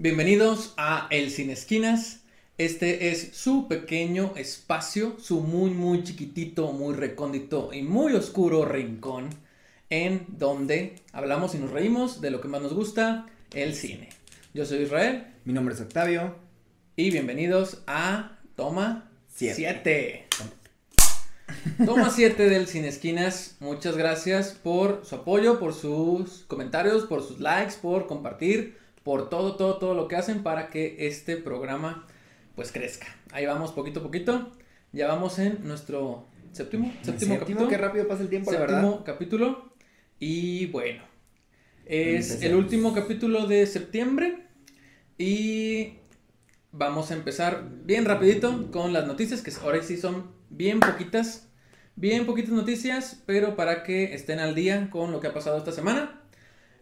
Bienvenidos a El Sin Esquinas. Este es su pequeño espacio, su muy, muy chiquitito, muy recóndito y muy oscuro rincón en donde hablamos y nos reímos de lo que más nos gusta, el cine. Yo soy Israel. Mi nombre es Octavio. Y bienvenidos a Toma 7. Toma 7 del Sin Esquinas. Muchas gracias por su apoyo, por sus comentarios, por sus likes, por compartir, por todo, todo, todo lo que hacen para que este programa pues crezca. Ahí vamos poquito a poquito. Ya vamos en nuestro séptimo, séptimo, capítulo. Qué rápido pasa el tiempo, la verdad. capítulo. Y bueno, es el último capítulo de septiembre. Y vamos a empezar bien rapidito con las noticias, que ahora sí son bien poquitas. Bien poquitas noticias, pero para que estén al día con lo que ha pasado esta semana.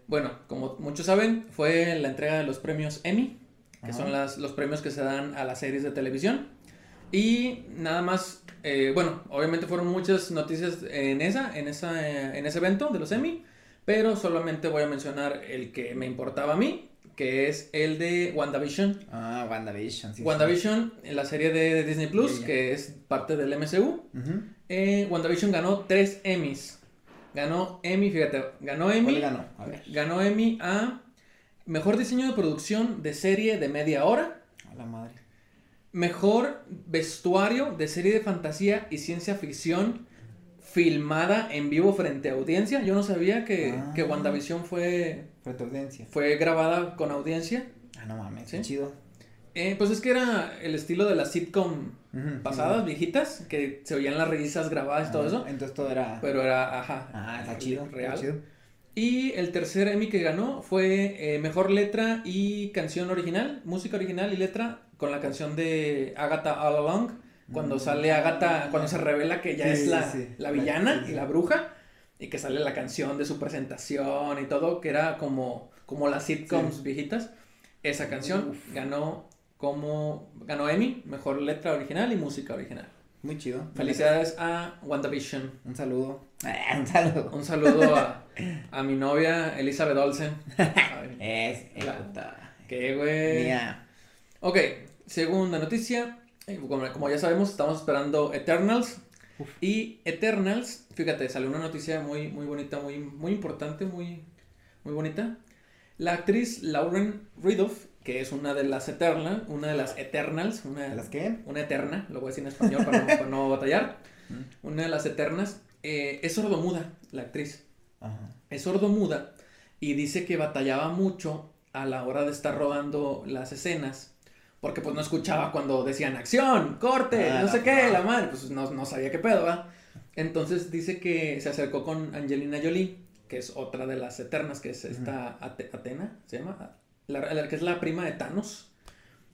Bueno, como muchos saben, fue la entrega de los premios Emmy, que son las, los premios que se dan a las series de televisión. Y nada más, eh, bueno, obviamente fueron muchas noticias en, esa, en, esa, eh, en ese evento de los Emmy, pero solamente voy a mencionar el que me importaba a mí, que es el de WandaVision. Ah, WandaVision, sí. WandaVision, la serie de, Disney Plus, que es parte del MCU. Eh, WandaVision ganó tres Emmys. Ganó Emmy, fíjate, ganó Emmy. ganó? A ver. Ganó Emmy a Mejor diseño de producción de serie de media hora. A la madre. Mejor vestuario de serie de fantasía y ciencia ficción filmada en vivo frente a audiencia. Yo no sabía que, ah. que WandaVision fue audiencia. Fue grabada con audiencia. Ah, no mames, ¿Sí? chido. Eh, pues es que era el estilo de las sitcom pasadas, viejitas, que se oían las risas grabadas y todo eso. Entonces todo era. Pero era, ajá. Ah, está chido. Real. Y el tercer Emmy que ganó fue eh, mejor letra y canción original, música original y letra con la canción de Agatha All Along. Cuando mm. sale Agatha, cuando se revela que ya es la, la villana y la bruja y que sale la canción de su presentación y todo, que era como, como las sitcoms viejitas. Esa canción ganó como ganó Emmy, mejor letra original y música original. Muy chido. Felicidades a WandaVision. Un saludo. un saludo. Un saludo a, a mi novia Elizabeth Olsen. es, Qué güey. Mía. Ok, segunda noticia. Como, como ya sabemos, estamos esperando Eternals. Y Eternals, fíjate, salió una noticia muy, muy bonita, muy, muy importante, muy, muy bonita. La actriz Lauren Ridloff, que es una de las Eternals, una de las Eternals, una de las qué? Una eterna, lo voy a decir en español para no, batallar. Una de las Eternas, eh, es sordomuda, la actriz. Es sordomuda y dice que batallaba mucho a la hora de estar rodando las escenas porque pues no escuchaba cuando decían acción, corte, ah, no sé qué, la madre, pues no, sabía qué pedo, ¿va? Entonces dice que se acercó con Angelina Jolie, que es otra de las eternas, que es esta Atena, se llama, la, que es la prima de Thanos.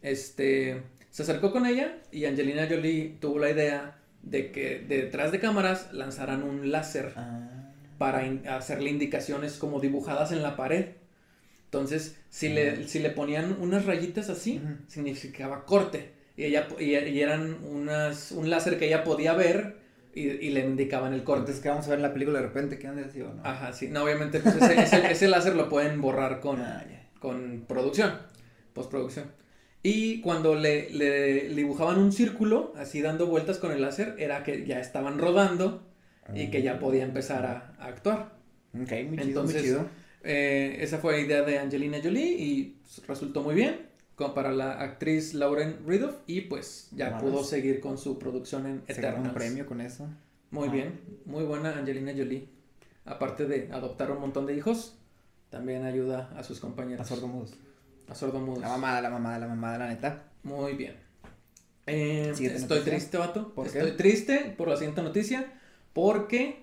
Este, se acercó con ella y Angelina Jolie tuvo la idea de que detrás de cámaras lanzaran un láser ah. para hacerle indicaciones como dibujadas en la pared. Entonces, si, le, si le ponían unas rayitas así, significaba corte. Y, ella, y, eran unas, un láser que ella podía ver y, le indicaban el corte. Entonces, que vamos a ver en la película de repente, ¿qué han sido? No? Ajá, sí. No, obviamente, pues ese, ese, láser lo pueden borrar con, ah, con producción, postproducción. Y cuando le, le, dibujaban un círculo, así dando vueltas con el láser, era que ya estaban rodando y que ya podía empezar a, actuar. Ok, muy chido, muy chido. Eh, esa fue la idea de Angelina Jolie y resultó muy bien para la actriz Lauren Ridloff y pues ya pudo seguir con su producción en Eternals. un premio con eso? Muy ah. bien, muy buena Angelina Jolie. Aparte de adoptar un montón de hijos, también ayuda a sus compañeros. A sordomudos. A sordomudos. La mamada, la mamada, la mamada, la neta. Muy bien. Eh, estoy triste, vato. estoy triste por la siguiente noticia porque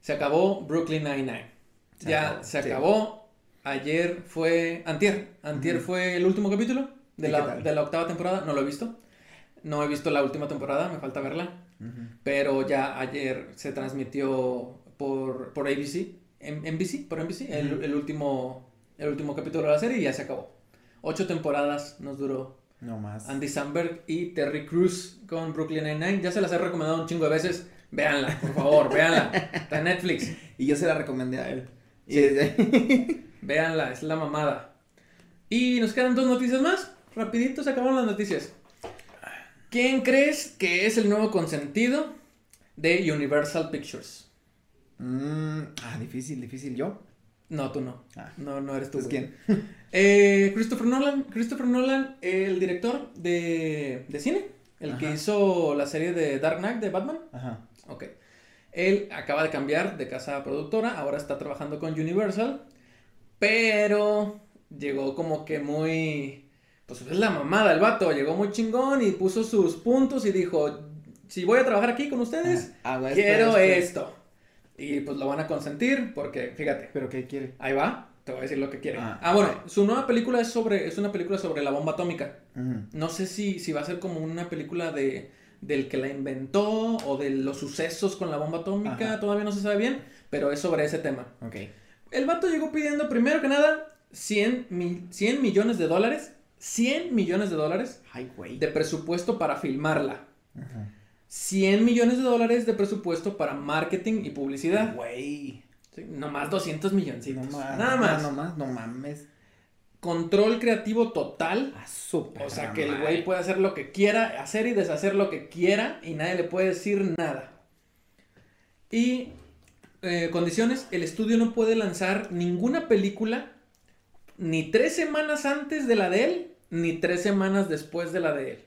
se acabó Brooklyn Nine-Nine ya se acabó. Ayer fue. Antier. Antier fue el último capítulo de la, de la, octava temporada. No lo he visto. No he visto la última temporada, me falta verla. Pero ya ayer se transmitió por, por ABC. En, NBC, por NBC, el, el, último, el último capítulo de la serie y ya se acabó. Ocho temporadas nos duró No más. Andy Samberg y Terry Crews con Brooklyn Nine-Nine. Ya se las he recomendado un chingo de veces. Véanla, por favor, véanla. Está en Netflix. Y yo se la recomendé a él. Sí. Véanla, es la mamada. Y nos quedan dos noticias más. Rapidito se acabaron las noticias. ¿Quién crees que es el nuevo consentido de Universal Pictures? Mm, ah, difícil, difícil. ¿Yo? No, tú no. Ah. No, no eres tú. ¿Es quién? Eh, Christopher Nolan. Christopher Nolan, el director de, de cine. El que hizo la serie de Dark Knight de Batman. Ajá. Ok. Él acaba de cambiar de casa productora, ahora está trabajando con Universal, pero llegó como que muy... Pues es la mamada el vato, llegó muy chingón y puso sus puntos y dijo, si voy a trabajar aquí con ustedes, Ah, quiero espera. esto. Y pues lo van a consentir porque, fíjate, ¿Pero qué quiere? ahí va, te voy a decir lo que quiere. Ah. Ah, bueno, su nueva película es sobre, es una película sobre la bomba atómica. No sé si, si va a ser como una película de del que la inventó o de los sucesos con la bomba atómica, Ajá. todavía no se sabe bien, pero es sobre ese tema. Ok. El vato llegó pidiendo primero que nada 100, mil- 100 millones de dólares, 100 millones de dólares Ay, güey. de presupuesto para filmarla. Ajá. 100 millones de dólares de presupuesto para marketing y publicidad. Güey. Sí, nomás 200 millones. No más. Nada más. No más, no mames. Control creativo total. O sea, que el güey puede hacer lo que quiera, hacer y deshacer lo que quiera y nadie le puede decir nada. Y eh, condiciones, el estudio no puede lanzar ninguna película ni tres semanas antes de la de él, ni tres semanas después de la de él.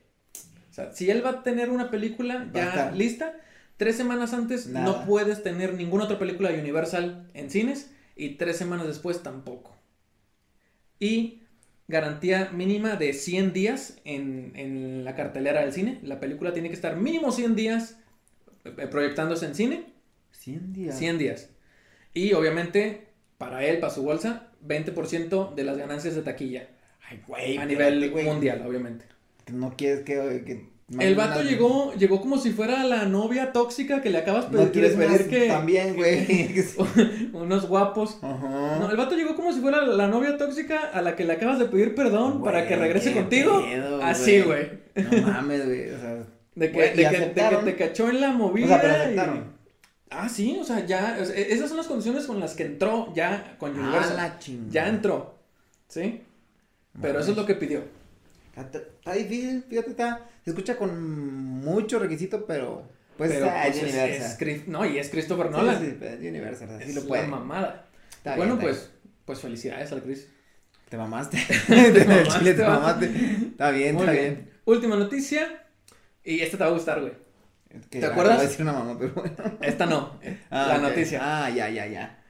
O sea, si él va a tener una película ya lista, tres semanas antes Nada. no puedes tener ninguna otra película de Universal en cines y tres semanas después tampoco. Y garantía mínima de 100 días en, en la cartelera del cine. La película tiene que estar mínimo 100 días eh, proyectándose en cine. 100 días. 100 días. Y obviamente, para él, para su bolsa, 20% de las ganancias de taquilla. Ay, güey. a nivel güey. mundial, obviamente. No quieres que. que El vato llegó, llegó como si fuera la novia tóxica que le acabas de No quieres pedir que También, güey. unos guapos. No, el vato llegó como si fuera la novia tóxica a la que le acabas de pedir perdón para que regrese contigo. pedo, Así, güey. No mames, güey. O sea. De que, Güey, de ¿y que- de que aceptaron? te cachó en la movida. O sea, pero y- aceptaron. Ah, sí, o sea, ya. o sea, e- esas son las condiciones con las que entró ya con Ah, Universal. la chingada. Ya entró. ¿Sí? Pero eso es lo que pidió. Está, está difícil, fíjate, está. Se escucha con mucho requisito, pero. Pues Pero está, pues, es es, es no, y es Christopher Sí, Nolan. sí, es Universal, así es lo la puede. mamada. Está bueno, bien, pues, pues felicidades al Chris. Te mamaste. Te Te mamaste, Chile, te mamaste. Está bien, Muy está bien. bien. Última noticia. Y esta te va a gustar, güey. ¿Te acuerdas? de decir una mamá, pero bueno. Esta no. Ah, la noticia. Ah, ya, ya, ya.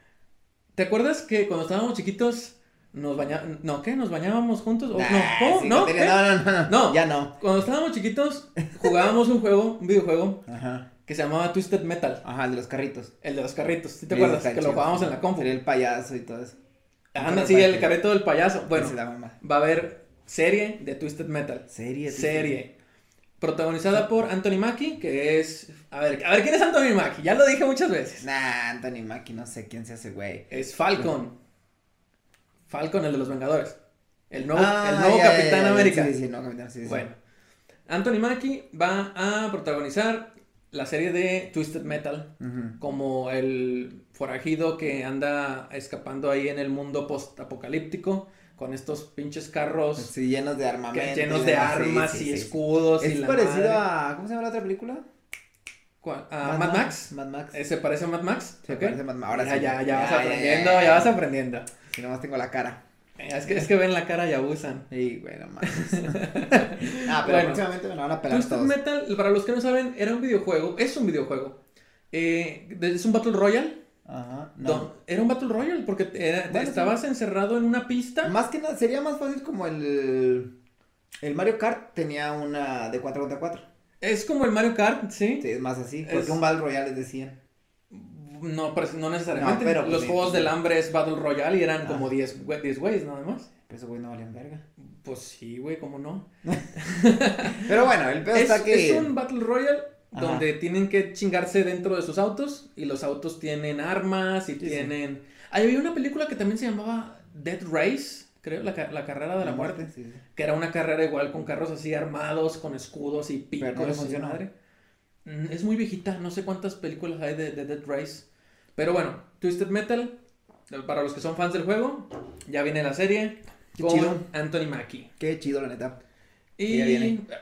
¿Te acuerdas que cuando estábamos chiquitos nos bañábamos. No, ¿qué? ¿Nos bañábamos juntos? ¿O Nah, no, ¿cómo? sí, ¿No? no, no, no, No. Ya no. Cuando estábamos chiquitos jugábamos un juego, un videojuego, Ajá. que se llamaba Twisted Metal. Ajá, el de los carritos. El de los carritos. ¿Sí te acuerdas? Que lo jugábamos en la compu. Sería el payaso y todo eso. Anda, sí, el carrito del payaso. Bueno, va a haber serie de Twisted Metal. Serie. Serie. Protagonizada por Anthony Mackie, que es. A ver, a ver, ¿quién es Anthony Mackie? Ya lo dije muchas veces. Nah, Anthony Mackie, no sé quién se hace, güey. Es Falcon. Falcon, el de los Vengadores. El nuevo, Ah, el nuevo ya, ya, Capitán ya, América. Sí, sí, no, Capitán, sí. Bueno, Anthony Mackie va a protagonizar la serie de Twisted Metal como el forajido que anda escapando ahí en el mundo post-apocalíptico con estos pinches carros Sí, llenos de armamento. llenos de sí, armas sí, y escudos y Es la parecido madre. a. ¿Cómo se llama la otra película? ¿Cuál? ¿A Mad Max? Mad Max. ¿Eh, ¿Se parece a Mad Max? Se parece a Mad Max. Ahora ya, sí. ya, ya, Ya, vas aprendiendo, ya. vas aprendiendo. Si nomás tengo la cara. Eh, Es que, es que ven la cara y abusan. Sí, güey, no mames. ah, pero Bueno. próximamente me lo van a pelar Twisted todos. Metal, para los que no saben, era un videojuego, es un videojuego. Eh, es un Battle Royale. Ajá. No. don- era un Battle Royale porque era- Bueno, estabas encerrado en una pista. Más que nada, sería más fácil como el. El Mario Kart tenía una de 4 contra 4. Es como el Mario Kart, ¿sí? Sí, es más así. Porque Es- un Battle Royale es de 100. No, pero no necesariamente. No, pero, pues, los juegos sí. del hambre es Battle Royale y eran Ah. como 10 güey- 10 güeyes nada más. Pero esos güey no valían verga. Pues sí, güey, ¿cómo no? Pero bueno, el pedo Es, está que. es un Battle Royale Ajá. donde tienen que chingarse dentro de sus autos y los autos tienen armas y sí. tienen... Ahí había una película que también se llamaba Dead Race. creo, la, la carrera de la, muerte. Que era una carrera igual con carros así armados, con escudos y picos. Pero no. Madre. Mm, es muy viejita, no sé cuántas películas hay de, de Dead Race. Pero bueno, Twisted Metal, para los que son fans del juego, ya viene la serie con Anthony Mackie. Qué chido, la neta. Y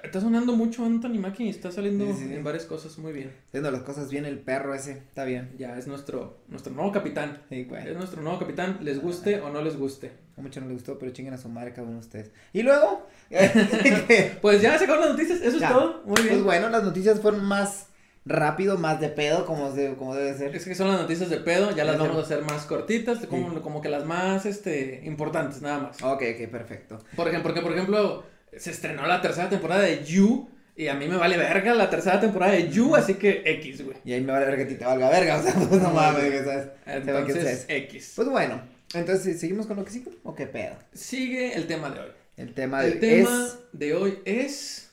está sonando mucho Anthony Mackie, está saliendo en varias cosas muy bien. Haciendo las cosas bien el perro ese, está bien. Ya, es nuestro, nuestro nuevo capitán. Es nuestro nuevo capitán, les guste o no les guste. A mucho no les gustó, pero chinguen a su madre cada uno de ustedes. Y luego... pues ya se acabaron las noticias, eso es todo, muy bien. Pues bueno, las noticias fueron más rápido, más de pedo, como, como debe ser. Es que son las noticias de pedo, ya las vamos a hacer más cortitas, como, como que las más este, importantes, nada más. Ok, ok, perfecto. Por ejemplo, porque por ejemplo, se estrenó la tercera temporada de You. Y a mí me vale verga la tercera temporada de You, así que X, güey. Y a mí me vale verga que ti te valga verga, o sea, pues no mames, ¿sabes? Entonces, X. Pues bueno, entonces, ¿seguimos con lo que sigue o qué pedo? Sigue el tema de hoy. El tema de, el tema de hoy es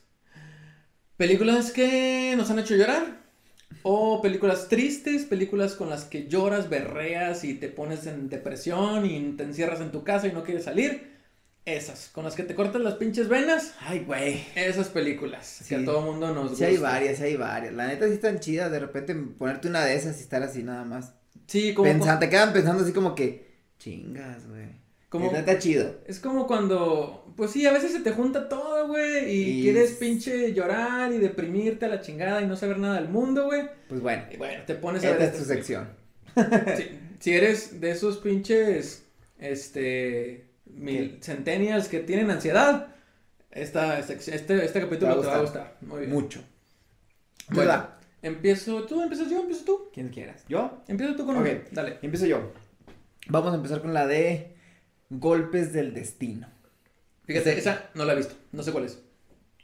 películas que nos han hecho llorar o películas tristes, películas con las que lloras, berreas y te pones en depresión y te encierras en tu casa y no quieres salir. Esas, con las que te cortan las pinches venas. Ay, güey. Esas películas que a todo mundo nos gusta. Sí, hay varias, hay varias. La neta sí están chidas. De repente ponerte una de esas y estar así nada más. Sí, como. Te quedan pensando así como que. Chingas, güey. Como, está chido. Es como cuando, pues sí, a veces se te junta todo, güey, y, quieres pinche llorar y deprimirte a la chingada y no saber nada del mundo, güey. Pues bueno. Y bueno, te pones a ver. Esta es tu sección. si, eres de esos pinches, este, mil centennials que tienen ansiedad, esta, este, este capítulo te va a gustar. Muy bien. Mucho. Bueno, empiezo tú, empiezas yo, empiezo tú. Quien quieras. ¿Yo? Empiezo tú con Ok, dale. Empiezo yo. Vamos a empezar con la de Golpes del Destino. Fíjate, esa no la he visto, no sé cuál es.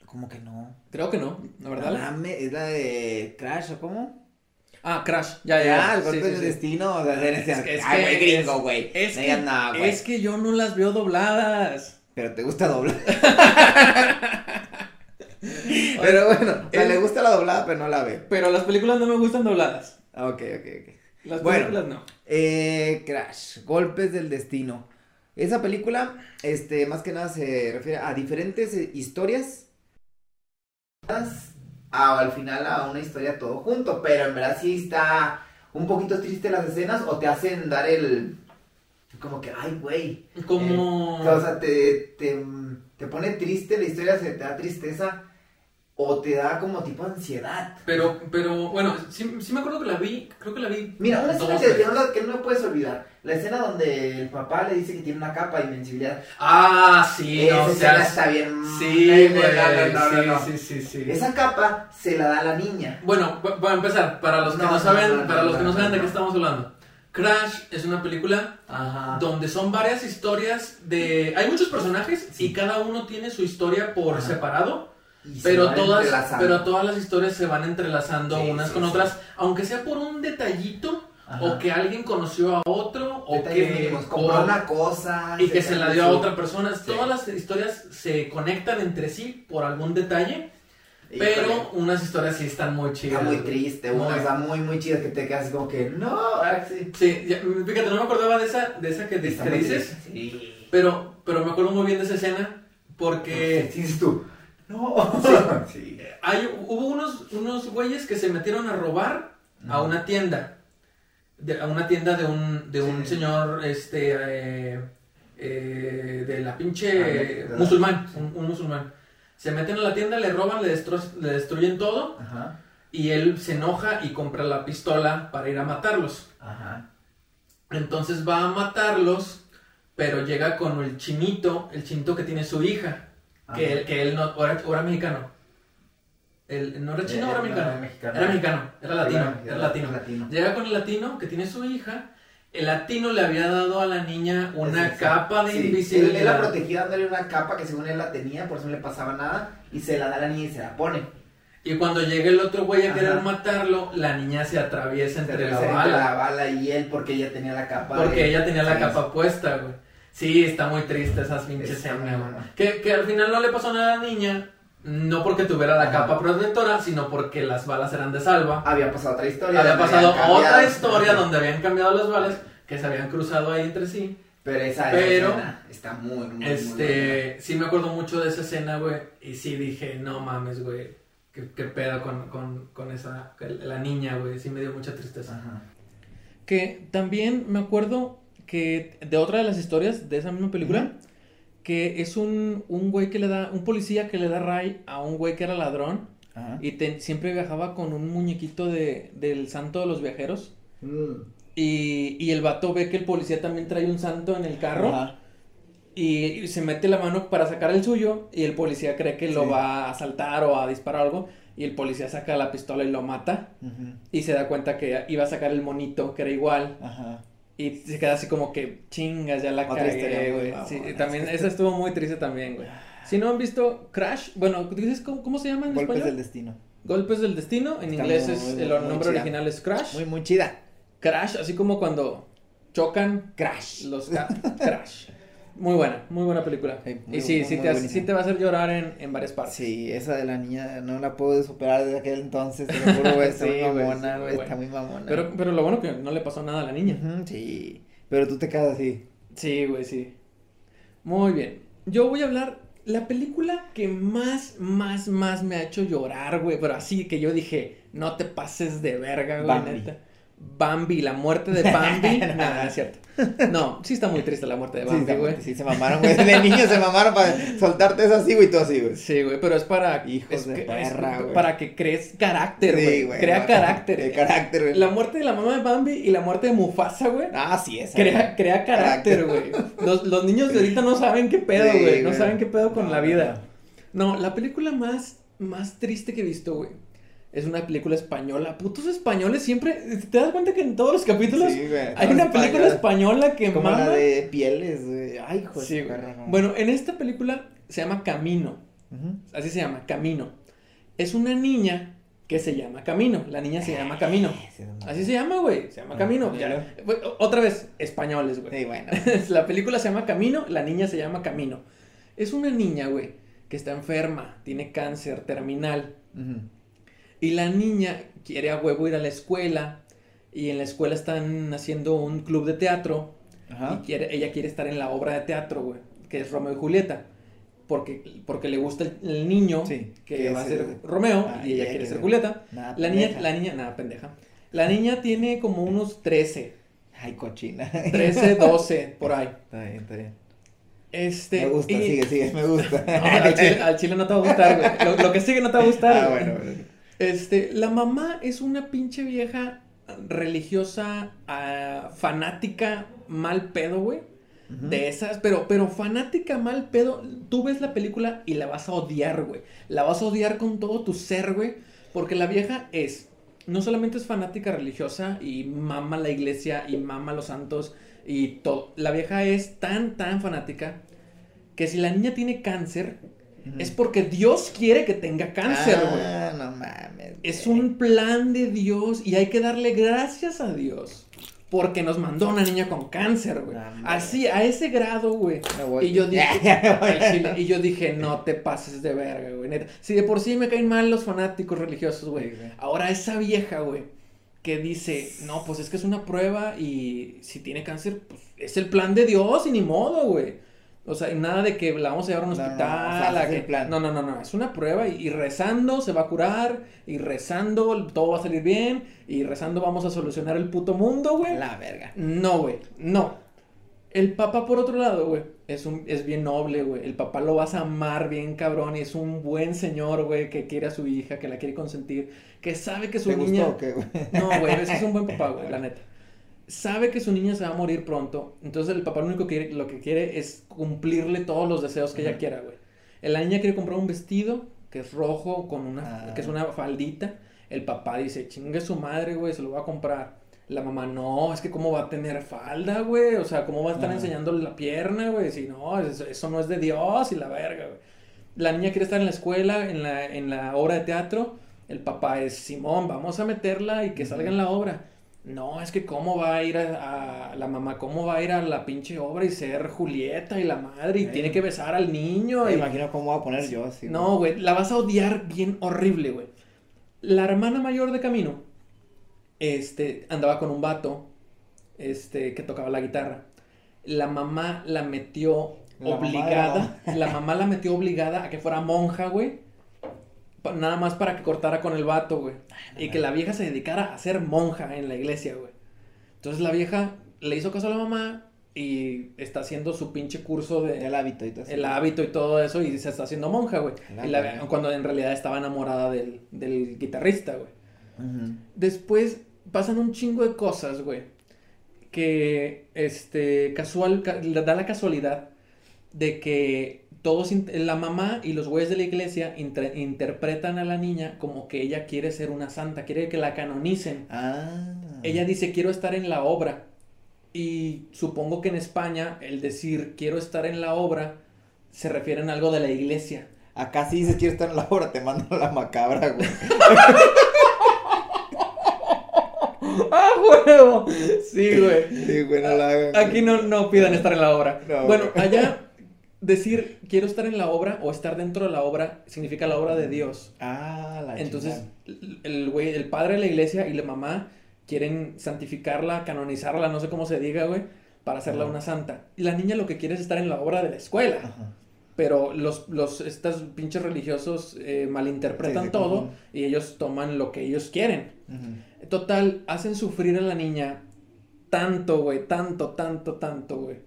¿Cómo que no? Creo que no, la verdad. es la de Crash, ¿o cómo? Ah, Crash, ya, ya. Ah, Golpes del Destino, o sea, es, es, es Ay, que, gringo, güey. Es, que, nada, es que yo no las veo dobladas. Pero te gusta doblar. pero bueno, o sea, le gusta la doblada, pero no la ve. Pero las películas no me gustan dobladas. Ah, ok, ok, ok. Las películas no. Eh, Crash, Golpes del Destino. Esa película, este, más que nada se refiere a diferentes eh, historias. al final a una historia todo junto, pero en verdad sí está un poquito triste las escenas o te hacen dar el... Como que, ay, güey. Como... Eh, o sea, te, te, te pone triste la historia, se te da tristeza o te da como tipo ansiedad. Pero, pero, bueno, sí, sí, me acuerdo que la vi, creo que la vi. Mira, una escena que, no, que no puedes olvidar. La escena donde el papá le dice que tiene una capa de invencibilidad. Ah, sí, Esa escena está bien. Sí, sí, sí, sí, Esa capa se la da a la niña. Bueno, voy a empezar. Para los que no, saben, para los que no saben de qué estamos hablando. Crash es una película donde son varias historias de... Hay muchos personajes y cada uno tiene su historia por separado pero todas, pero todas las historias se van entrelazando unas con otras, aunque sea por un detallito. O que alguien conoció a otro, o que compró una cosa y que se la dio a otra persona. Todas las historias se conectan entre sí por algún detalle, pero unas historias sí están muy chidas. Está muy triste, una está muy, muy chida que te quedas como que no. Ah, sí, fíjate, no me acordaba de esa, de esa que, dices, pero, pero me acuerdo muy bien de esa escena porque. ¿Qué dices tú? No. Sí. Hay, hubo unos, unos güeyes que se metieron a robar a una tienda. a una tienda de un, de un señor, este, eh, eh, de la pinche ah, musulmán, un, musulmán. Se meten a la tienda, le roban, le, le destruyen todo. Y él se enoja y compra la pistola para ir a matarlos. Entonces va a matarlos, pero llega con el chinito, el chinito que tiene su hija que, él, que él no, era, mexicano. El, no era chino o era mexicano? Era mexicano, era latino, era, latino. Llega con el latino que tiene su hija. El latino le había dado a la niña una capa de invisibilidad. Él, la protegía dándole una capa que según él la tenía, por eso no le pasaba nada. Y se la da a la niña y se la pone. Y cuando llega el otro güey a querer matarlo, la niña se atraviesa entre la bala. la bala y él porque ella tenía la capa. Porque ella tenía la capa puesta, güey. Sí, está muy triste esas pinches escenas. Que, que al final no le pasó nada a la niña, no porque tuviera la capa protectora, sino porque las balas eran de salva. Había pasado otra historia. Había pasado otra historia donde habían cambiado las balas, que se habían cruzado ahí entre sí. Pero esa Pero, escena está muy, muy, Este, sí me acuerdo mucho de esa escena, güey. Y sí dije, no mames, güey. ¿Qué, qué pedo con, con, con esa, la niña, güey? Sí me dio mucha tristeza. Ajá. Que también me acuerdo que de otra de las historias de esa misma película, que es un, un güey que le da, un policía que le da ray a un güey que era ladrón y te- siempre viajaba con un muñequito de, del santo de los viajeros. Mm. Y, y el vato ve que el policía también trae un santo en el carro y, y se mete la mano para sacar el suyo y el policía cree que lo va a asaltar o a disparar algo y el policía saca la pistola y lo mata y se da cuenta que iba a sacar el monito que era igual Ajá. Y se queda así como que chingas, ya la Otra cagué, güey. Sí, también esa estuvo muy triste también, güey. Si no han visto Crash, bueno, dices cómo, cómo se llama en Golpes del español? destino. Golpes del destino, en Está inglés muy, es muy, el muy nombre chida. original es Crash. Muy, muy chida. Crash, así como cuando chocan Crash. los Crash. Muy buena, muy buena película. Sí, muy- y sí, muy- sí, muy te, hace- sí te va a hacer llorar en, en varias partes. Sí, esa de la niña no la puedo superar desde aquel entonces, te lo juro, güey, está Sí, muy mamona, güey, está muy mamona. Pero, pero lo bueno que no le pasó nada a la niña. Sí, pero tú te quedas así. Sí, güey, sí. Muy bien. Yo voy a hablar la película que más, más, más me ha hecho llorar, güey. Pero así que yo dije, no te pases de verga, güey, neta. Bambi, la muerte de Bambi. no, no es cierto. No, sí está muy triste la muerte de Bambi, güey. sí, se mamaron, güey, de niños se mamaron para soltarte eso así, güey, tú así, güey. Sí, güey, pero es para. Hijos es de perra, güey. Para que crees carácter, Sí, güey. güey, Crea no, carácter. De carácter, güey. La muerte de la mamá de Bambi y la muerte de Mufasa, güey. Ah, sí, esa. Crea, crea carácter, güey. Los, los niños de ahorita no saben qué pedo, Sí, güey. no güey. saben qué pedo con No, la vida. No, la película más, más triste que he visto, güey. Es una película española. Putos españoles siempre. ¿Te das cuenta que en todos los capítulos Sí, güey. hay una película española que Como mama? la de pieles, güey. Ay, hijo de Sí, güey. no. Bueno, en esta película se llama Camino. Así se llama, Camino. Es una niña que se llama Camino. La niña se llama Camino. Así se llama, güey. Se llama Ah, Camino. ya. Otra vez, españoles, güey. Sí, bueno. la película se llama Camino, la niña se llama Camino. Es una niña, güey, que está enferma, tiene cáncer terminal. Y la niña quiere a huevo ir a la escuela. Y en la escuela están haciendo un club de teatro. Ajá. Y quiere, ella quiere estar en la obra de teatro, güey, que es Romeo y Julieta. Porque, porque le gusta el, el niño Sí, que va a ser el- Romeo Ah, y ella quiere ser Julieta. Nada, La niña, pendeja. la niña, nada, pendeja. La niña tiene como unos 13, Ay, cochina. 13, 12, por ahí. Está bien, está bien. Este, me gusta, y- sigue, sigue, me gusta. No, al, chile, al chile no te va a gustar, güey. Lo, lo que sigue no te va a gustar. Ah, bueno, bueno. Este, la mamá es una pinche vieja religiosa, ah, fanática, mal pedo, güey. De esas, pero, pero fanática mal pedo. Tú ves la película y la vas a odiar, güey. La vas a odiar con todo tu ser, güey. Porque la vieja es, no solamente es fanática religiosa y mama la iglesia y mama los santos y todo. La vieja es tan, tan fanática que si la niña tiene cáncer, Es porque Dios quiere que tenga cáncer, güey. Ah, no mames. Es un plan de Dios y hay que darle gracias a Dios. Porque nos mandó una niña con cáncer, güey. No. Así, a ese grado, güey. Y yo dije, chile, y yo dije, no te pases de verga, güey. Neta. Si de por sí me caen mal los fanáticos religiosos, güey. Ahora esa vieja, güey, que dice, no, pues es que es una prueba y si tiene cáncer, pues es el plan de Dios y ni modo, güey. O sea, y nada de que la vamos a llevar a un No, no, hospital. o sea, a ese es que- plan. No, no, no, no, es una prueba y, y rezando se va a curar y rezando todo va a salir bien y rezando vamos a solucionar el puto mundo, güey. La verga. No, güey, no. El papá, por otro lado, güey, es, un, es bien noble, güey. El papá lo vas a amar bien cabrón y es un buen señor, güey, que quiere a su hija, que la quiere consentir, que sabe que su ¿Te niña... gustó güey? No, güey, es que es un buen papá, güey, la neta. Sabe que su niña se va a morir pronto, entonces el papá lo único que quiere, lo que quiere es cumplirle todos los deseos que ella quiera, güey. La niña quiere comprar un vestido que es rojo con una, Ah. que es una faldita. El papá dice, chingue su madre, güey, se lo va a comprar. La mamá, no, es que cómo va a tener falda, güey, o sea, cómo va a estar Ajá. enseñándole la pierna, güey, si no, eso, eso no es de Dios y la verga, güey. La niña quiere estar en la escuela, en la, en la obra de teatro. El papá es Simón, vamos a meterla y que salga en la obra. No, es que cómo va a ir a, a- la mamá, cómo va a ir a la pinche obra y ser Julieta y la madre y tiene que besar al niño. Me y- imagino cómo voy a poner yo así. no, güey, la vas a odiar bien horrible, güey. La hermana mayor de Camino, este, andaba con un vato, este, que tocaba la guitarra. la mamá la metió La mamá obligada, la mamá la metió obligada a que fuera monja, güey. Nada más para que cortara con el vato, güey. Y que la vieja se dedicara a ser monja en la iglesia, güey. Entonces la vieja le hizo caso a la mamá y está haciendo su pinche curso de El hábito y todo eso. el hábito y todo eso y se está haciendo monja, güey. La Y la- verga. cuando en realidad estaba enamorada del, del guitarrista, güey. Después pasan un chingo de cosas, güey. Que, este, casual, da la casualidad de que todos, la mamá y los güeyes de la iglesia inter- interpretan a la niña como que ella quiere ser una santa, quiere que la canonicen. Ah. Ella dice, quiero estar en la obra. Y supongo que en España el decir, quiero estar en la obra, se refieren a algo de la iglesia. Acá sí dices quiero estar en la obra, te mando a la macabra, güey. ¡Ah, huevo! Sí, güey. Sí, güey, no la hagan. Aquí no, no pidan estar en la obra. No, bueno, güey. allá decir quiero estar en la obra o estar dentro de la obra significa la obra de Dios. Ah, la Entonces, chingada. el güey, el padre de la iglesia y la mamá quieren santificarla, canonizarla, no sé cómo se diga, güey, para hacerla Ajá. una santa. Y la niña lo que quiere es estar en la obra de la escuela. Ajá. Pero los, los, estos pinches religiosos eh, malinterpretan Sí, sí, todo y ellos toman lo que ellos quieren. Total, hacen sufrir a la niña tanto, güey, tanto, tanto, tanto, güey,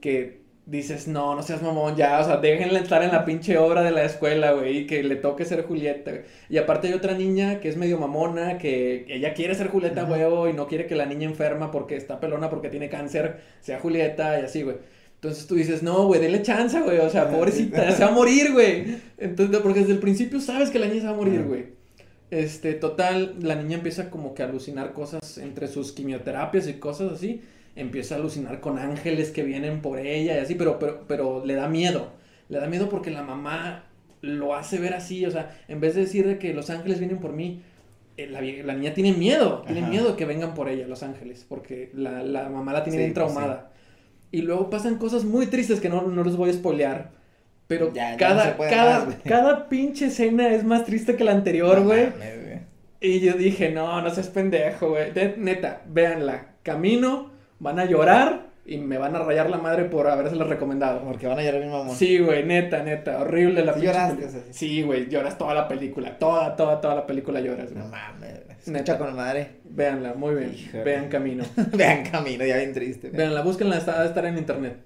que dices, no, no seas mamón ya, o sea, déjenla estar en la pinche obra de la escuela, güey, y que le toque ser Julieta, güey. Y aparte hay otra niña que es medio mamona, que ella quiere ser Julieta, huevo, y no quiere que la niña enferma porque está pelona, porque tiene cáncer, sea Julieta y así, güey. Entonces tú dices, no, güey, denle chance, güey, o sea, pobrecita, se va a morir, güey. Entonces, porque desde el principio sabes que la niña se va a morir, güey. Este, total, la niña empieza como que a alucinar cosas entre sus quimioterapias y cosas así. Empieza a alucinar con ángeles que vienen por ella y así, pero, pero, pero le da miedo. Le da miedo porque la mamá lo hace ver así, o sea, en vez de decir de que los ángeles vienen por mí, eh, la, niña tiene miedo, tiene miedo que vengan por ella los ángeles, porque la, la mamá la tiene Sí, bien pues, traumada. Y luego pasan cosas muy tristes que no, no les voy a spoilear. Pero Ya, ya no cada, cada, más, cada pinche escena es más triste que la anterior, No güey. güey. Y yo dije, no, no seas pendejo, güey. Neta, véanla. Camino, van a llorar y me van a rayar la madre por habérselas recomendado. Porque van a llorar mi mamá. Sí, güey, neta, neta. Horrible la Sí lloraste, sí. Sí, güey, lloras toda la película. Toda, toda, toda la película lloras, güey. No mames. Neta. Con madre. Véanla, muy bien. Híjole. Vean Camino. Vean camino, ya bien triste. güey. Véanla, búsquenla, está, estar en internet.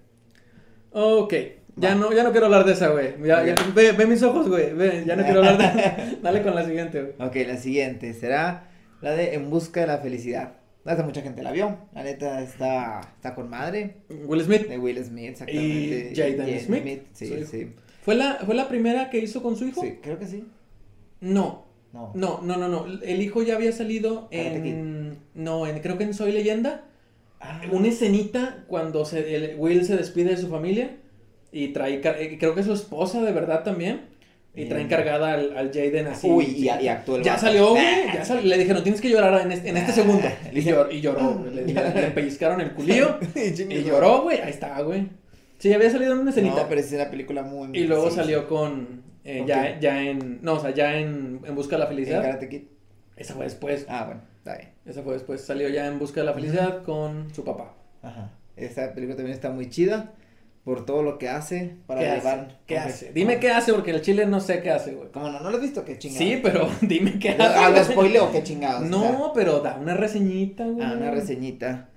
Ok. Ya no, ya no quiero hablar de esa, güey. Ya, ve, ve mis ojos, güey. Ve, ya no quiero hablar de... Dale con la siguiente, güey. Ok, la siguiente será la de En busca de la felicidad. Hace mucha gente la vio. La neta está, está con madre. Will Smith. De Will Smith, exactamente. Y Jaden Smith, Sí, su hijo. sí. ¿Fue la, ¿Fue la primera que hizo con su hijo? Sí, creo que sí. No, No. no, no, no, no. El hijo ya había salido en... No, en, creo que en Soy Leyenda. Ah, Una escenita cuando se, el- Will se despide de su familia y trae... Creo que su esposa de verdad también. Y trae Bien. encargada al, al Jaden así. Uy, y, y actuó el Ya vato. salió, güey. Ya. Le dijeron, tienes que llorar en este, en este segundo. Y, Dije, llor- y lloró. Le, le- le pellizcaron el culillo. Y lloró, güey. Ahí está, güey. Sí, había salido en una escenita. No, pero es una película muy. Y luego sí, salió con. eh, ¿Con ya, ya en. No, o sea, ya en, en Busca de la. En Felicidad. Karate Kid. Esa fue después. Ah, bueno, está bien. Esa fue después. Salió ya en Busca de la Felicidad con su papá. Ajá. Esta película también está muy chida por todo lo que hace para ¿Qué llevar. hace? ¿Qué hace? Dime qué hace, porque el chile no sé qué hace, güey. ¿Cómo no? ¿No lo has visto? ¿Qué chingada? Sí, pero dime qué hace. ¿Ah, lo spoileo o qué chingados? O sea, No, pero da una reseñita, güey. Ah, una reseñita.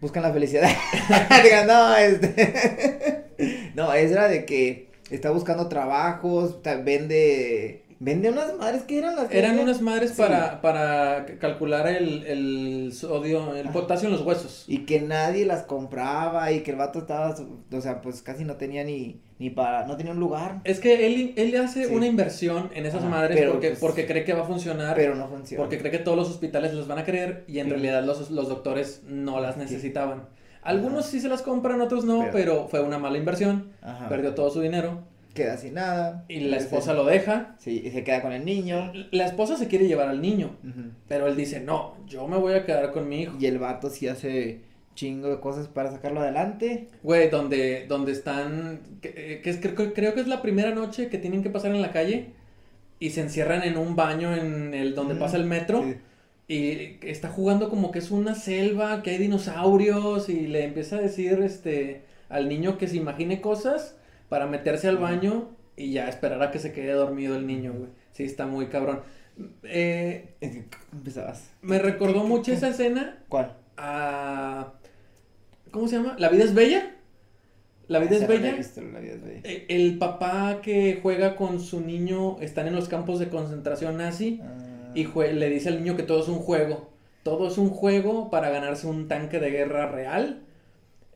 Buscan la felicidad. Digan, no, este. no, es la de que está buscando trabajos, vende. Vende unas madres que eran las que Eran vendía? unas madres Sí. para, para calcular el, el sodio, el Ajá. potasio en los huesos. Y que nadie las compraba y que el vato estaba, o sea, pues casi no tenía ni, ni para, no tenía un lugar, Es que él, él hace Sí. una inversión en esas Ajá, madres porque, pues, porque cree que va a funcionar. pero no funciona. Porque cree que todos los hospitales los van a creer y en Sí. realidad los, los doctores no las necesitaban. Algunos Ajá. sí se las compran, otros no, Pero- pero, fue una mala inversión. Ajá. Perdió todo su dinero Queda sin nada. y la esposa lo deja. Sí, y se queda con el niño. La esposa se quiere llevar al niño, pero él dice, no, yo me voy a quedar con mi hijo. Y el vato sí hace chingo de cosas para sacarlo adelante. Güey, donde, donde están, que, eh, que es, creo, creo que es la primera noche que tienen que pasar en la calle y se encierran en un baño en el donde pasa el metro. Sí. y está jugando como que es una selva, que hay dinosaurios y le empieza a decir este al niño que se imagine cosas para meterse al baño y ya esperar a que se quede dormido el niño, güey. Sí, está muy cabrón. Eh, Empezabas. me recordó mucho esa escena ¿Cuál? a... ¿Cómo se llama? ¿La vida es bella? ¿La vida Esa es bella? visto, la vida es bella. Eh, El papá que juega con su niño están en los campos de concentración nazi Ah, y le dice al niño que todo es un juego. Todo es un juego para ganarse un tanque de guerra real.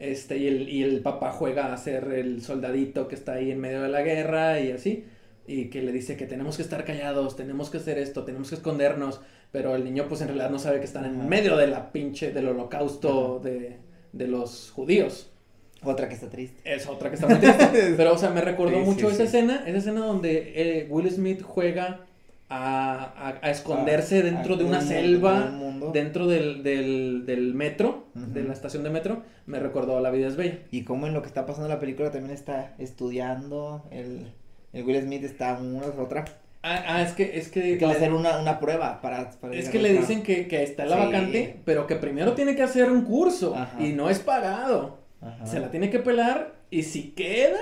Este, y el, y el papá juega a ser el soldadito que está ahí en medio de la guerra y así. Y que le dice que tenemos que estar callados, tenemos que hacer esto, tenemos que escondernos. Pero el niño pues en realidad no sabe que están en medio de la pinche, del holocausto de, de los judíos. Otra que está triste. Es otra que está muy triste. Pero, o sea, me recordó Sí, mucho sí, esa sí. escena, esa escena donde eh, Will Smith juega a, a- a esconderse Ah, dentro de una mundo, selva, dentro del, del, del metro, de la estación de metro. Me recordó La vida es bella. Y como en lo que está pasando en la película también está estudiando, el, el Will Smith está una tras otra. Ah, ah, es que, es que, Que va a le- hacer una, una prueba para... para es que le trabajo. dicen que, que está en la Sí. vacante, pero que primero tiene que hacer un curso Ajá. y no es pagado. Ajá. Se la tiene que pelar y si queda.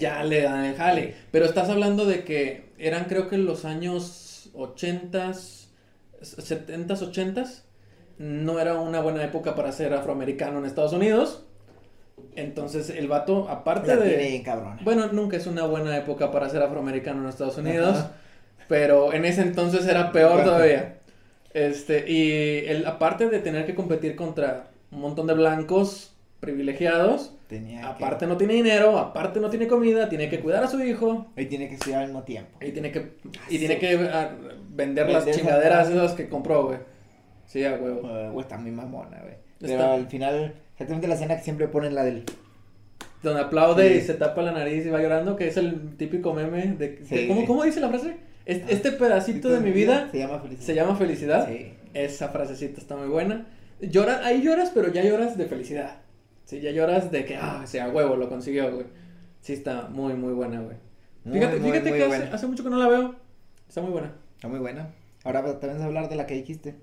Ya le dan el jale. Pero estás hablando de que eran creo que en los años 80, 70, 80. No era una buena época para ser afroamericano en Estados Unidos. Entonces el vato, aparte La de... tiene. Bueno, nunca es una buena época para ser afroamericano en Estados Unidos. Ajá. Pero en ese entonces era peor todavía. Este, y el, aparte de tener que competir contra un montón de blancos privilegiados, Tenía que- Aparte no tiene dinero, aparte no tiene comida, tiene que cuidar a su hijo Y tiene que estudiar al mismo tiempo. y tiene que y tiene que ah, vender las chingaderas esas- esas que compró, güey. Sí, a huevo. Eh, güey, está muy mamona, güey. Pero Está- al final, exactamente la escena que siempre ponen la del... Donde aplaude Sí. y se tapa la nariz y va llorando, que es el típico meme de, de- Sí. ¿cómo, cómo dice la frase? Es- Este, pedacito de mi vida Se llama felicidad. se llama felicidad. Sí. Esa frasecita está muy buena. Llora, ahí lloras, pero ya lloras de felicidad. Sí, ya lloras de que, ah, sea huevo, lo consiguió, güey. Sí, está muy, muy buena, güey. Muy, Fíjate, muy, fíjate muy que hace, mucho que no la veo. Está muy buena. Está muy buena. Ahora también vas a hablar de la que dijiste.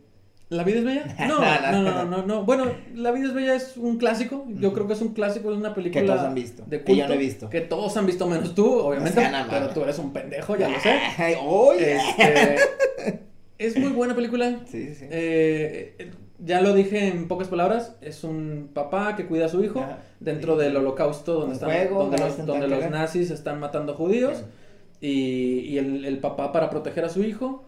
¿La vida es bella? No, no, no, no, no. Bueno, La vida es bella es un clásico. Yo creo que es un clásico, es una película. Que todos han visto, De que yo culto, no he visto. Que todos han visto menos tú, obviamente. O sea, nada más. pero tú eres un pendejo, ya lo sé. Ay. Este, es muy buena película. Sí, sí, sí. Eh, eh, ya lo dije en pocas palabras. Es un papá que cuida a su hijo Ajá. dentro Sí. del holocausto donde, están, juego, donde, los, donde los nazis están matando judíos. Y, y el, el papá para proteger a su hijo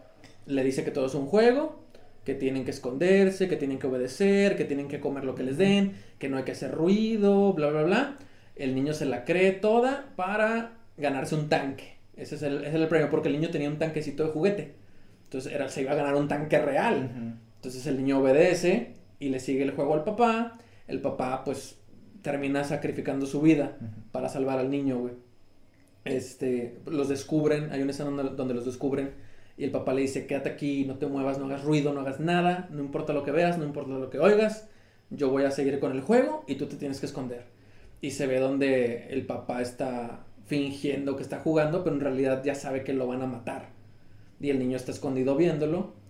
le dice que todo es un juego, que tienen que esconderse, que tienen que obedecer, que tienen que comer lo que les den, que no hay que hacer ruido, bla, bla, bla. El niño se la cree toda para ganarse un tanque. Ese es el, ese es el premio, porque el niño tenía un tanquecito de juguete. Entonces era, se iba a ganar un tanque real. Entonces el niño obedece y le sigue el juego al papá. El papá pues termina sacrificando su vida para salvar al niño, güey. Este, los descubren, hay una escena donde, donde los descubren y el papá le dice, quédate aquí, no te muevas, no hagas ruido, no hagas nada, no importa lo que veas, no importa lo que oigas, yo voy a seguir con el juego y tú te tienes que esconder. Y se ve donde el papá está fingiendo que está jugando, pero en realidad ya sabe que lo van a matar. Y el niño está escondido viéndolo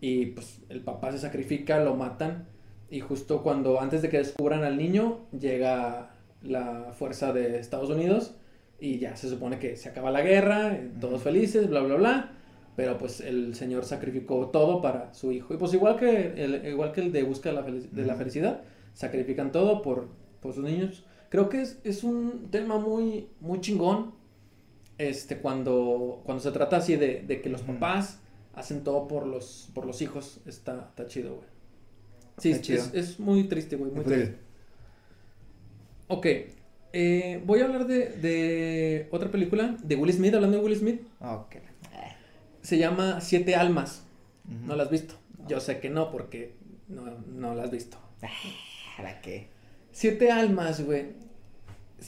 y pues el papá se sacrifica, lo matan y justo cuando antes de que descubran al niño llega la fuerza de Estados Unidos y ya se supone que se acaba la guerra, eh, todos felices, bla bla bla, pero pues el señor sacrificó todo para su hijo. Y pues igual que el, igual que el de busca de la, de la felicidad, sacrifican todo por, por sus niños. Creo que es, es un tema muy muy chingón este cuando cuando se trata así de, de que los papás hacen todo por los por los hijos, está está chido, güey. Sí, es, chido. es- es muy triste, güey, muy triste. Ok, eh, voy a hablar de, de otra película, de Will Smith, hablando de Will Smith. Ok. Se llama Siete Almas. ¿No la has visto? Yo sé que no, porque no, no la has visto. ¿Para qué? Siete Almas, güey.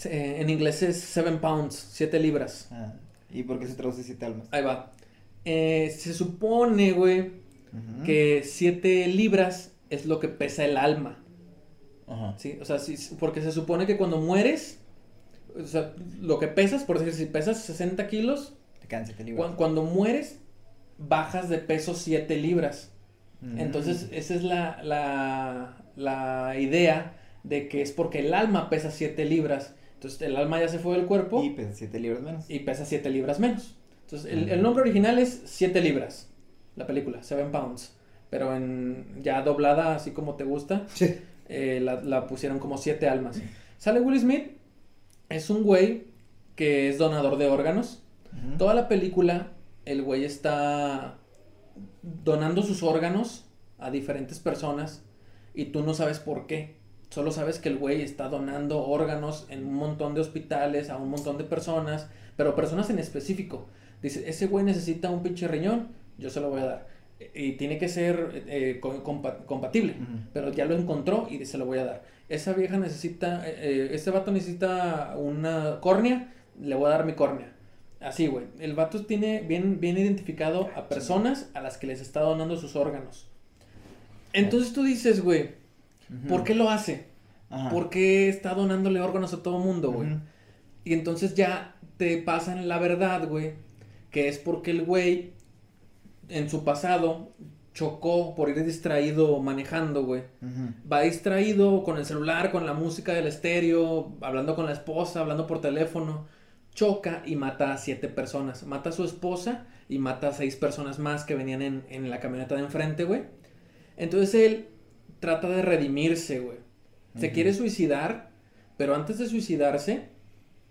En inglés es Seven Pounds, siete libras. Ah, ¿Y por qué se traduce siete almas? Ahí va. Eh, se supone, güey, que siete libras es lo que pesa el alma. Ajá. ¿sí? O sea, sí, porque se supone que cuando mueres, o sea, lo que pesas, por decir, si pesas 60 kilos, Te. Cuando mueres, bajas de peso 7 libras. Entonces, esa es la, la, la idea de que es porque el alma pesa 7 libras. Entonces, el alma ya se fue del cuerpo. Y pesa 7 libras menos. Y pesa 7 libras menos. Entonces, el, el nombre original es 7 libras. La película, 7 pounds. Pero en ya doblada, así como te gusta, eh, la, la, pusieron como siete almas. Sale Will Smith, es un güey que es donador de órganos. Toda la película, el güey está donando sus órganos a diferentes personas y tú no sabes por qué. Solo sabes que el güey está donando órganos en un montón de hospitales a un montón de personas, pero personas en específico. Dice, ese güey necesita un pinche riñón, yo se lo voy a dar y tiene que ser eh, compatible, pero ya lo encontró y se lo voy a dar. Esa vieja necesita, eh, eh, este vato necesita una córnea, le voy a dar mi córnea. Así, güey. El vato tiene bien, bien identificado a personas a las que les está donando sus órganos. Entonces tú dices, güey, ¿por qué lo hace? ¿Por qué está donándole órganos a todo mundo, güey? Y entonces ya te pasan la verdad, güey, que es porque el güey en su pasado chocó por ir distraído manejando, güey. Va distraído con el celular, con la música del estéreo, hablando con la esposa, hablando por teléfono. Choca y mata a siete personas. Mata a su esposa y mata a seis personas más que venían en, en la camioneta de enfrente, güey. Entonces él trata de redimirse, güey. Se quiere suicidar, pero antes de suicidarse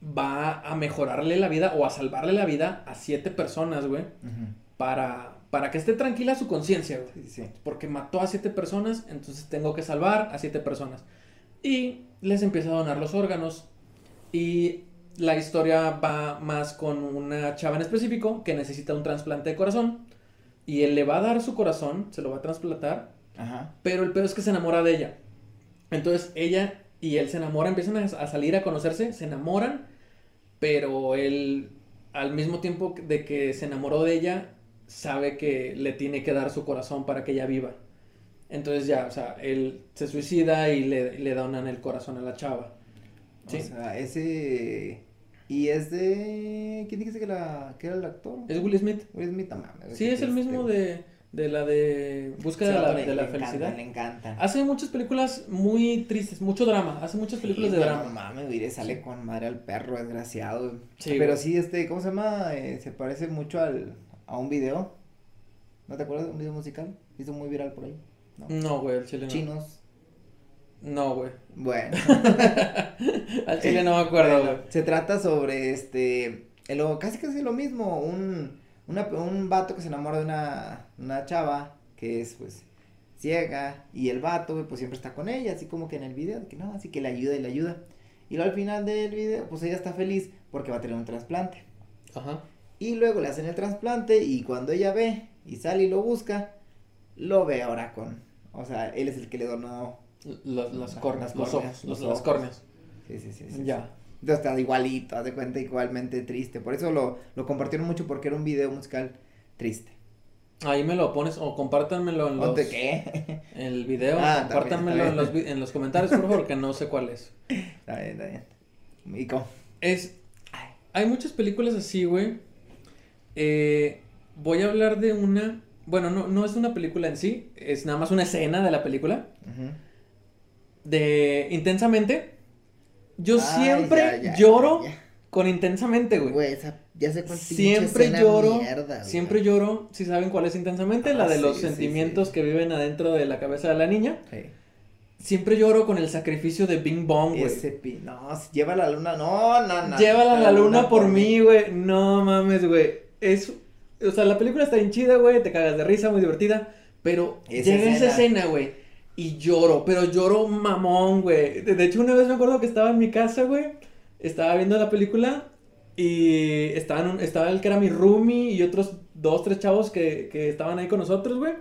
va a mejorarle la vida o a salvarle la vida a siete personas, güey. Para para que esté tranquila su conciencia, güey. Sí, Porque mató a siete personas, entonces tengo que salvar a siete personas. Y les empieza a donar los órganos. Y la historia va más con una chava en específico que necesita un trasplante de corazón. Y él le va a dar su corazón, se lo va a trasplantar. Ajá. Pero el peor es que se enamora de ella. Entonces ella y él se enamoran, empiezan a, a salir a conocerse, se enamoran. Pero él, al mismo tiempo de que se enamoró de ella, sabe que le tiene que dar su corazón para que ella viva. Entonces ya, o sea, él se suicida y le, le donan el corazón a la chava. ¿Sí? O sea, ese... Y es de... ¿Quién dijiste que, la... que era el actor? Es Will Smith. Will Smith, no Sí, es el mismo de, de la de Búsqueda de la, de la felicidad. le encanta. Hace muchas películas muy tristes, mucho drama. Hace muchas películas de drama. No mames, sale con madre al perro, desgraciado. Pero sí, este, ¿cómo se llama? Eh, se parece mucho al a un video. ¿No te acuerdas de un video musical? Hizo muy viral por ahí. No, güey, al chile no. Chinos. No, güey. Bueno. al chile no me acuerdo, güey. se trata sobre este. El, casi casi lo mismo. Un, una, un vato que se enamora de una, una chava que es, pues, ciega. Y el vato, pues siempre está con ella, así como que en el video. Que no, así que le ayuda y le ayuda. Y luego al final del video, pues ella está feliz porque va a tener un trasplante. Ajá. Y luego le hacen el trasplante y cuando ella ve y sale y lo busca, lo ve ahora con, o sea, él es el que le donó los, las córneas, los ojos, los, las córneas. Sí, sí, sí, Ya. Está igualito, haz de cuenta igualmente triste. Por eso lo, lo compartieron mucho porque era un video musical triste. Ahí me lo pones o compártanmelo en los... qué? El video, ah, compártanmelo en los, en los comentarios, por favor, que no sé cuál es. Está bien, está bien. ¿Y cómo? Es... Hay muchas películas así, güey, eh, voy a hablar de una. Bueno, no, no es una película en sí, es nada más una escena de la película. De Intensamente. Yo siempre lloro con Intensamente, güey. Güey, ya sé cuál Siempre lloro. siempre lloro. Si saben cuál es Intensamente, la ah, de los sentimientos que viven adentro de la cabeza de la niña. Siempre lloro con el sacrificio de Bing Bong, güey. Ese no, llévala a la luna, no, no, no. Llévala a la, luna, por mí, güey. No mames, güey es, o sea, la película está bien chida, güey, te cagas de risa, muy divertida, pero llega esa escena, güey, y lloro, pero lloro mamón, güey. De hecho, una vez me acuerdo que estaba en mi casa, güey, estaba viendo la película y estaba, estaba el que era mi roomie y otros dos, tres chavos que, que estaban ahí con nosotros, güey.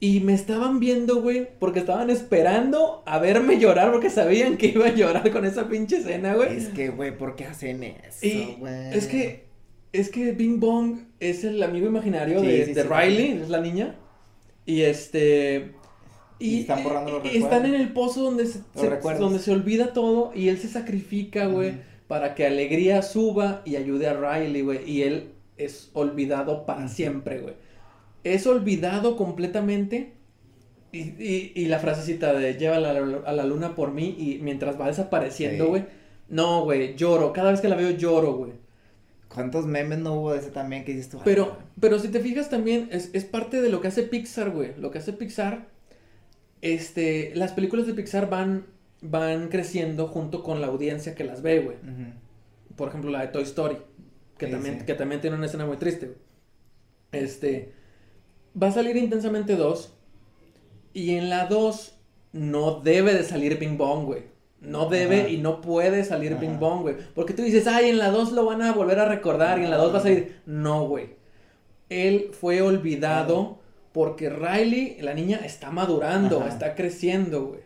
Y me estaban viendo, güey, porque estaban esperando a verme llorar porque sabían que iba a llorar con esa pinche escena, güey. Es que, güey, ¿por qué hacen eso, güey? Es que es que Bing Bong es el amigo imaginario de, Riley, es la niña. Y este. Y, están borrando los recuerdos. Están en el pozo donde se, donde se olvida todo y él se sacrifica, güey, para que Alegría suba y ayude a Riley, güey. Y él es olvidado para siempre, güey. Es olvidado completamente Y, y, y la frasecita de llévala a la, a la luna por mí y mientras va desapareciendo, Sí. güey. No, güey, lloro. Cada vez que la veo lloro, güey. ¿Cuántos memes no hubo de ese también que dices tú? Pero, pero si te fijas también, es, es parte de lo que hace Pixar, güey. Lo que hace Pixar, este, las películas de Pixar van, van creciendo junto con la audiencia que las ve, güey. Por ejemplo, la de Toy Story, que, Sí, también, sí. que también tiene una escena muy triste, güey. Este, va a salir Intensamente 2, y en la 2 no debe de salir Bing Bong, güey. No debe Ajá. y no puede salir Ajá. Bing Bong, güey. Porque tú dices, ay, en la 2 lo van a volver a recordar y en la 2 va a salir. No, güey. Él fue olvidado porque Riley, la niña, está madurando, Ajá. está creciendo, güey.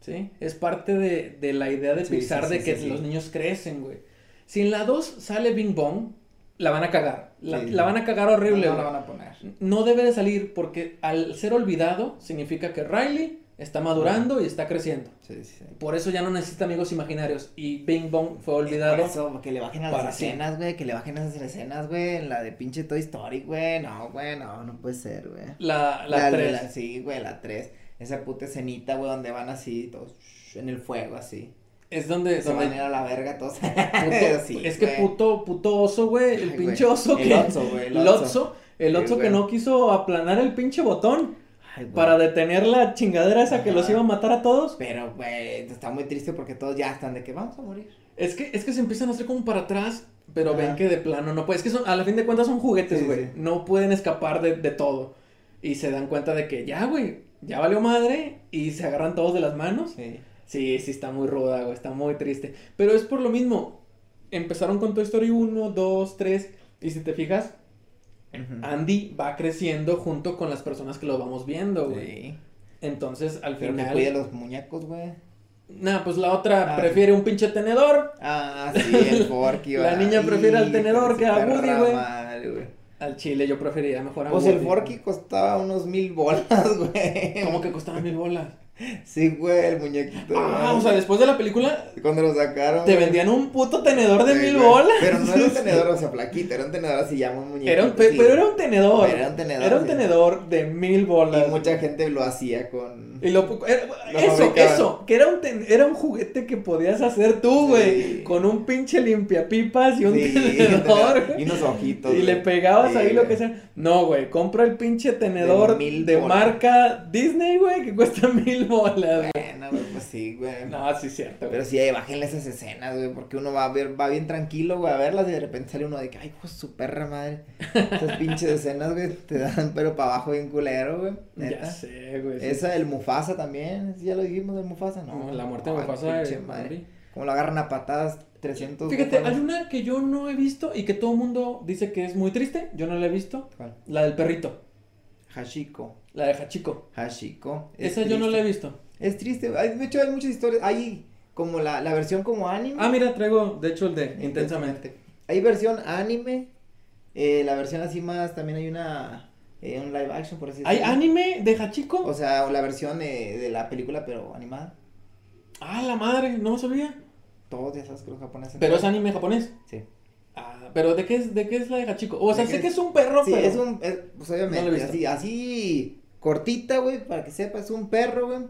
¿Sí? Es parte de, de la idea de Sí, Pixar sí, de que los niños crecen, güey. Si en la 2 sale Bing Bong, la van a cagar. La, van a cagar horrible, No, no la van a poner. No debe de salir porque al ser olvidado significa que Riley está madurando y está creciendo. Sí, sí, sí. Por eso ya no necesita amigos imaginarios. Y Bing Bong fue Por olvidado. eso, que le bajen a las escenas, güey, que le bajen a esas escenas, güey, en la de pinche Toy Story, güey, no, güey, no, no puede ser, güey. La, la, de 3. la- sí, güey, la 3, esa puta escenita, güey, donde van así, todos en el fuego, así, Es donde, se donde van a la verga todos, puto- Sí, es que puto, puto oso, güey. El Ay, pinche güey. oso El que. Otso, güey, el el oso. El oso que no quiso aplanar el pinche botón Ay, para detener la chingadera esa que los iba a matar a todos. Pero, güey, está muy triste porque todos ya están de que vamos a morir. Es que, es que se empiezan a hacer como para atrás, pero Ajá. ven que de plano no puede. Es que son, a la fin de cuentas son juguetes, Sí, güey. sí. No pueden escapar de, de todo. Y se dan cuenta de que ya, güey, ya valió madre. Y se agarran todos de las manos. Sí. Sí, sí, está muy ruda, güey. Está muy triste. Pero es por lo mismo. Empezaron con Toy Story 1, 2, 3. Y si te fijas, Andy va creciendo junto con las personas que lo vamos viendo, güey. Sí. Entonces, al Pero que final. cuide los muñecos, güey. Nah, pues la otra Ah, prefiere un pinche tenedor. Ah, sí, el Forky, La niña prefiere al tenedor que a Woody, güey. Al chile yo preferiría mejor a Pues el. Forky costaba unos mil bolas, güey. Como que costaba mil bolas. Sí, güey, el muñequito. Ah, güey. o sea, después de la película Cuando lo sacaron. te güey. vendían un puto tenedor de Sí, mil güey. bolas. Pero no era un tenedor, o sea, flaquito, era un tenedor así, llama un muñequito. Era un, pe- sí. Pero era un tenedor. Pero era un tenedor, Era un tenedor de mil bolas. Y mucha gente lo hacía con. Y lo, era- Lo eso, fabricaban. eso, que era un, ten- era un juguete que podías hacer tú, güey, Sí. con un pinche limpiapipas y un tenedor, y unos ojitos. y le güey. pegabas ahí lo güey. que sea. No, güey, compra el pinche tenedor De de marca Disney, güey, que cuesta mil bolas. Bueno, güey, pues sí, güey. No, sí es cierto. Pero sí, eh, bájenle esas escenas, güey, porque uno va a ver, va bien tranquilo, güey, a verlas y de repente sale uno de que, ay, pues su perra madre. Esas pinches escenas, güey, te dan pero para abajo bien culero, güey. Neta. Ya sé, güey. Esa del Mufasa también, ¿sí ya lo dijimos del Mufasa, ¿no? No, la muerte de Ay, Mufasa. pinche eh, madre. Como lo agarran a patadas 300. Fíjate, búfalos. hay una que yo no he visto y que todo el mundo dice que es muy triste. Yo no la he visto. ¿Cuál? La del perrito. Hashiko. La de Hachiko. Hashiko. Es Esa yo no la he visto. Es triste, hay- de hecho hay muchas historias, hay como la, la versión como anime. Ah, mira, traigo, de hecho, el de Intensamente. Hay versión anime, eh, la versión así más, también hay una, eh, un live action por así ¿Hay decirlo. anime de Hachiko? O sea, la versión eh, de la película pero animada. ah, la madre, no sabía. Todos ya sabes que los japoneses. Pero es anime japonés. Sí. Ah, pero ¿de qué es, de qué es la de Hachiko? O sea, ¿De sé que es? es un perro, Sí, pero... es un, es- pues obviamente, así cortita, güey, para que sepas, un perro, güey,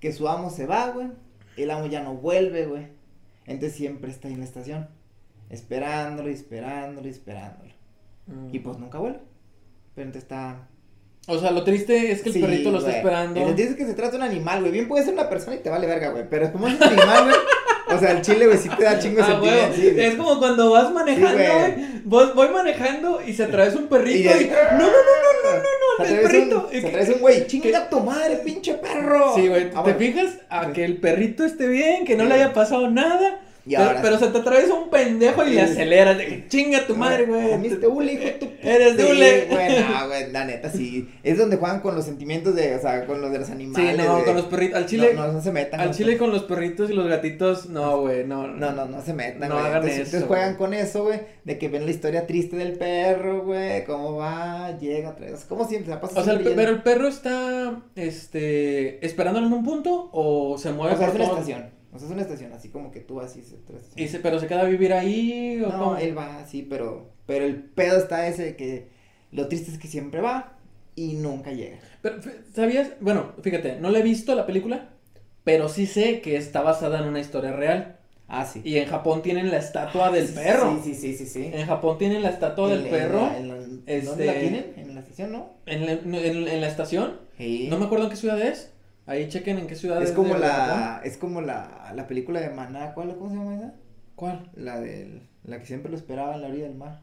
que su amo se va, güey, el amo ya no vuelve, güey, entonces siempre está ahí en la estación, esperándolo y esperándolo y esperándolo, Mm. y pues nunca vuelve, pero entonces está... O sea, lo triste es que el Sí, perrito lo está esperando. El dices que se trata de un animal, güey, bien puede ser una persona y te vale verga, güey, pero como es un animal, güey, o sea, el chile, güey, sí te da chingo Ah, sí, güey. es como cuando vas manejando, Sí, güey. güey. Vos- voy manejando y se atraviesa un perrito y. Y- No, no, no, no, no, no, no, El perrito. un- Se atraviesa un güey, chinga tu madre, pinche perro. Sí, güey, Ah, ¿te bueno. fijas? A que el perrito esté bien, que no Sí. le haya pasado nada. Y pero, ahora pero sí. se te atraviesa un pendejo y le Sí. aceleras de chinga tu madre, güey. Comiste hule, hijo tu Eres de Sí, hule. güey, no, güey, la neta, sí. Es donde juegan con los sentimientos de, o sea, con los de los Sí, animales. no, de- con los perritos. Al chile, No, no, no se metan. al con- chile con los perritos y los gatitos, no, güey, no. No, no, no se metan, No güey. hagan entonces, eso, entonces juegan con eso, güey, de que ven la historia triste del perro, güey, cómo va, llega otra vez, como siempre, se pasa O sea, el pero el perro está, este, esperándolo en un punto o se mueve. O sea, es por una todo? estación, o sea, es una estación, así como que tú vas y se. Y se, pero se queda a vivir ahí o No, cómo? él va así, pero, pero el pedo está ese de que lo triste es que siempre va y nunca llega. Pero, ¿sabías? Bueno, fíjate, no le he visto la película, pero sí sé que está basada en una historia real. Ah, sí. Y en Japón tienen la estatua del perro. Sí, sí, sí, sí, sí. En Japón tienen la estatua del perro. En la, este, ¿Dónde la tienen? ¿En la estación, no? En la, en, en la estación. Sí. No me acuerdo en qué ciudad es. Ahí chequen en qué ciudad es. Es como de la, es como la, la película de Maná, ¿cuál, ¿cómo se llama esa? ¿Cuál? La del, la que siempre lo esperaba en la orilla del mar.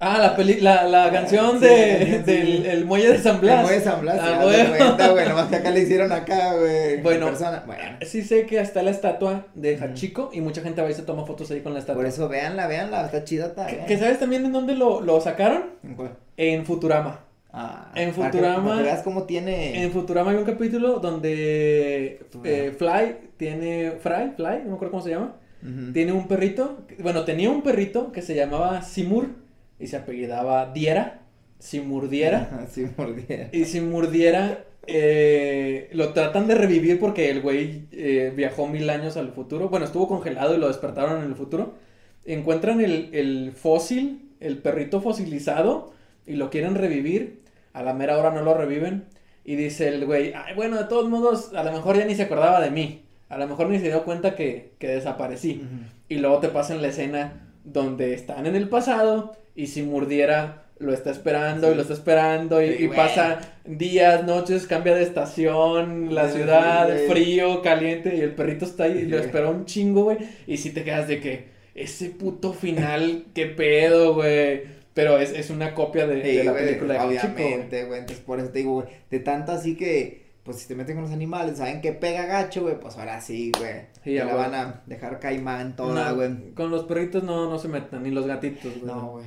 Ah, la peli, la, la canción sí, de, sí, sí. del el muelle de San Blas. El muelle de San Blas, Ah, bueno. cuenta, güey, nomás que acá le hicieron acá, güey, en Bueno, persona. Bueno, Sí sé que está la estatua de. Hachiko y mucha gente va y se toma fotos ahí con la estatua. por eso véanla, véanla, está chidota, ¿Que, eh. que sabes también en dónde lo, lo sacaron? ¿En cuál? En Futurama. Ah, En Futurama- para que veas cómo tiene. En Futurama hay un capítulo donde Futurama. eh, Fly tiene. Fry, Fly, no me acuerdo cómo se llama. Tiene un perrito. Bueno, tenía un perrito que se llamaba Simur y se apellidaba Diera. Simur Diera. Sí, mordiera. Y Simur Diera eh, lo tratan de revivir porque el güey eh, viajó mil años al futuro. Bueno, estuvo congelado y lo despertaron en el futuro. Encuentran el, el fósil, el perrito fosilizado y lo quieren revivir. A la mera hora no lo reviven. Y dice el güey, "Ay, bueno, de todos modos, a lo mejor ya ni se acordaba de mí. A lo mejor ni se dio cuenta que, que desaparecí. Y luego te pasan la escena donde están en el pasado y si Murdiera lo está esperando y Sí. lo está esperando y, Sí, pasa días, noches, cambia de estación, la Sí, ciudad, güey. frío, caliente y el perrito está ahí y lo Sí. espera un chingo, güey. Y si te quedas de que ese puto final, qué pedo, güey. Pero es, es una copia de, Sí, de la güey, película de. Obviamente, güey. Entonces, por eso te digo, güey. De tanto así que, pues si te meten con los animales, saben que pega gacho, güey. Pues ahora sí, güey. Sí, Te la van a dejar caimán toda, No, güey. con los perritos no, no se metan, ni los gatitos, güey. No, güey.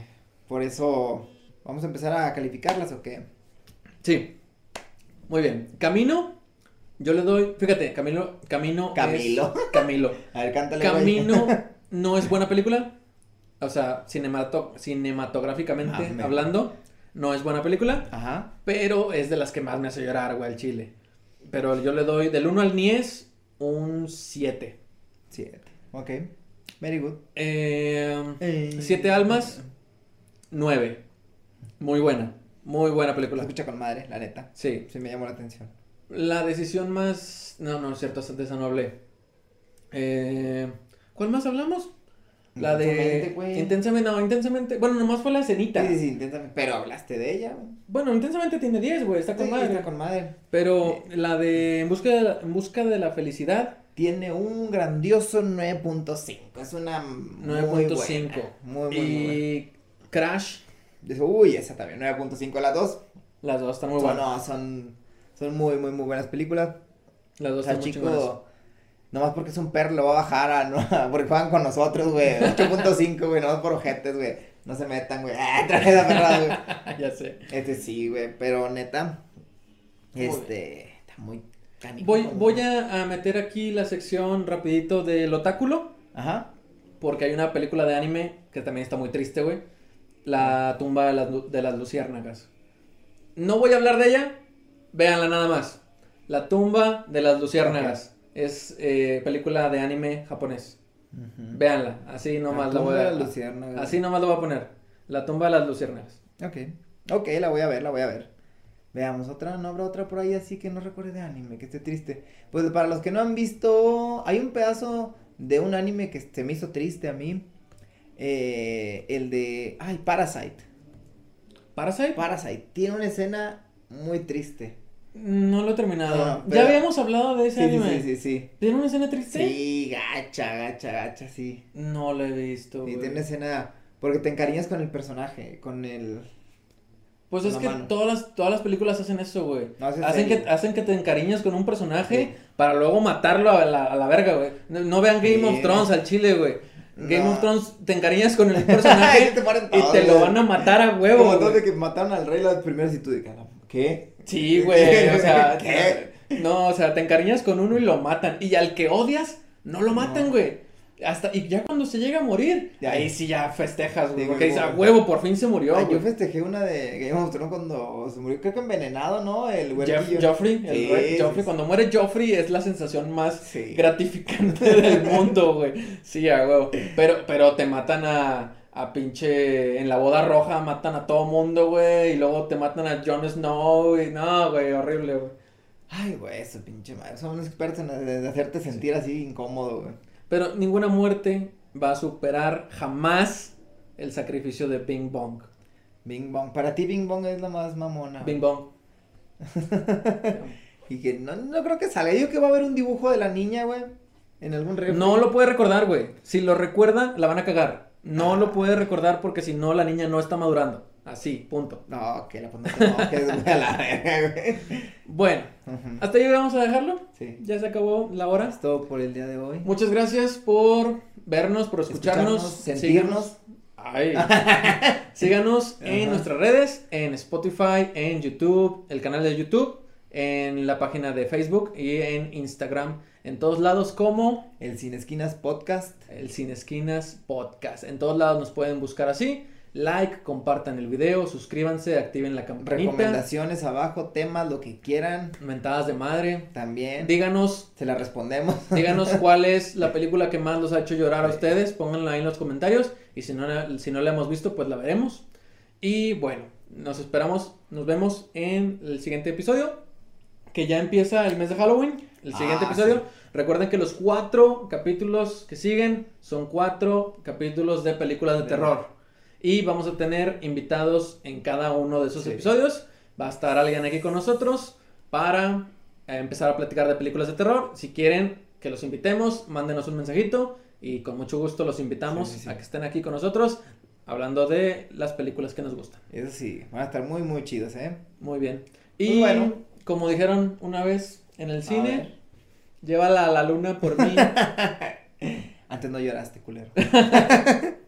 Por eso, ¿vamos a empezar a calificarlas o qué? Sí. Muy bien. Camino, yo le doy, fíjate, Camilo, Camino. es- Camilo. Camilo. A ver, cántale. Camino no es buena película. O sea, cinemato- cinematográficamente Mame. hablando, no es buena película. Ajá. Pero es de las que más me hace llorar, güey, al chile. Pero yo le doy del 1 al 10 un 7. Siete. Ok. Very good. Eh, Siete almas, 9. Muy buena. Muy buena Se película. escucha con madre, la neta. Sí. Sí me llamó la atención. La decisión más. No, no es cierto, de esa no hablé. Eh, ¿Cuál más hablamos? La Intensamente, de. Intensamente, no, intensamente. Bueno, nomás fue la escenita. Sí, sí, sí, inténtame. Pero hablaste de ella, güey. Bueno, intensamente tiene 10, güey, está con Sí, madre. está con madre. Pero la de en busca de la, en busca de la felicidad, Tiene un grandioso 9.5. Es una muy 9.5. buena. Muy, muy, muy buena. y Crash, Dice, Uy, esa también, 9.5. Las dos las dos están muy son, buenas. no, son, son muy, muy, muy buenas películas. Las O dos sea, están muy chico, nomás porque es un perro lo va a bajar a, no, porque juegan con nosotros, güey. 8.5, güey, nomás por ojetes, güey. No se metan, güey. Ah, traje esa perrada, güey. ya sé. Este sí, güey, pero neta, este, está muy canijo. Voy, güey. voy a, a meter aquí la sección rapidito del otáculo. Ajá. Porque hay una película de anime que también está muy triste, güey. La tumba de las, de las luciérnagas. No voy a hablar de ella. Véanla nada más. La tumba de las luciérnagas. Es eh, película de anime japonés. Ujú. Véanla. Así nomás la, tumba voy de a luciérnagas. Así nomás lo voy a poner. La tumba de las luciérnagas. Ok, ok, la voy a ver, la voy a ver. Veamos, otra, no habrá otra por ahí así que no recuerde de anime, que esté triste. Pues para los que no han visto, hay un pedazo de un anime que se me hizo triste a mí. eh, el de, ay, Parasite. Parasite. Parasite, tiene una escena muy triste. No lo he terminado. No, Ya habíamos hablado de ese Sí, anime. sí, sí, sí. ¿Tiene una escena triste? Sí, gacha, gacha, gacha, sí. No lo he visto. Y tiene una escena, porque te encariñas con el personaje, con el... Pues con es que mano. todas las, todas las películas hacen eso, güey. No, hacen, serio. que, hacen que te encariñes con un personaje Sí. para luego matarlo a la, a la verga, güey. No, no vean Game of Thrones al chile, güey. Game No. of Thrones te encariñas con el personaje te y te lo van a matar a huevo. Como de que mataron al rey las primeras y tú de ¿qué? Sí, güey. O sea, ¿Qué? no, o sea, te encariñas con uno y lo matan. Y al que odias, no lo matan, No. güey. Hasta, y ya cuando se llega a morir, Ya. ahí sí ya festejas, güey. Porque güey, dices, a güey. huevo, por fin se murió, Ay, güey. yo festejé una de Game of Thrones cuando se murió, creo que envenenado, ¿no? El Jeff- huerquillo. Joffrey, el Sí, Joffrey, sí. cuando muere Joffrey es la sensación más Sí. gratificante del mundo, güey. Sí, a huevo. Pero, pero te matan a, a pinche en la boda roja matan a todo mundo, güey, y luego te matan a Jon Snow y no, güey, horrible, güey. Ay, güey, eso pinche madre. Son expertos en hacerte sentir así incómodo, güey. Pero ninguna muerte va a superar jamás el sacrificio de Bing Bong. Bing Bong. Para ti Bing Bong es la más mamona. Bing Bong. y que no, no creo que salga. Yo que va a haber un dibujo de la niña, güey. En algún refri. No lo puede recordar, güey. Si lo recuerda, la van a cagar. No lo puede recordar porque si no, la niña no está madurando. Así, punto. No, que la no, que la Bueno, hasta ahí vamos a dejarlo. Sí. Ya se acabó la hora. Es todo por el día de hoy. Muchas gracias por vernos, por escucharnos, sentirnos. Ay. Síganos en nuestras redes, en Spotify, en YouTube, el canal de YouTube, en la página de Facebook y en Instagram. En todos lados como el Sin Esquinas Podcast. El Sin Esquinas Podcast. En todos lados nos pueden buscar así like, compartan el video, suscríbanse, activen la campanita. Recomendaciones abajo, temas, lo que quieran. Mentadas de madre. También. Díganos. Se la respondemos. Díganos cuál es la película que más los ha hecho llorar a ustedes. Pónganla ahí en los comentarios. Y si no, si no la hemos visto, pues la veremos. Y bueno, nos esperamos, nos vemos en el siguiente episodio. Que ya empieza el mes de Halloween. El siguiente ah, episodio. Recuerden que los cuatro capítulos que siguen son cuatro capítulos de películas de terror. Y vamos a tener invitados en cada uno de esos episodios. Va a estar alguien aquí con nosotros para eh, empezar a platicar de películas de terror. Si quieren que los invitemos, mándenos un mensajito y con mucho gusto los invitamos a que estén aquí con nosotros hablando de las películas que nos gustan. Eso sí, van a estar muy, muy chidos, ¿eh? Muy bien. Pues y bueno, como dijeron una vez en el cine, llévala a la luna por mí. Antes no lloraste, culero.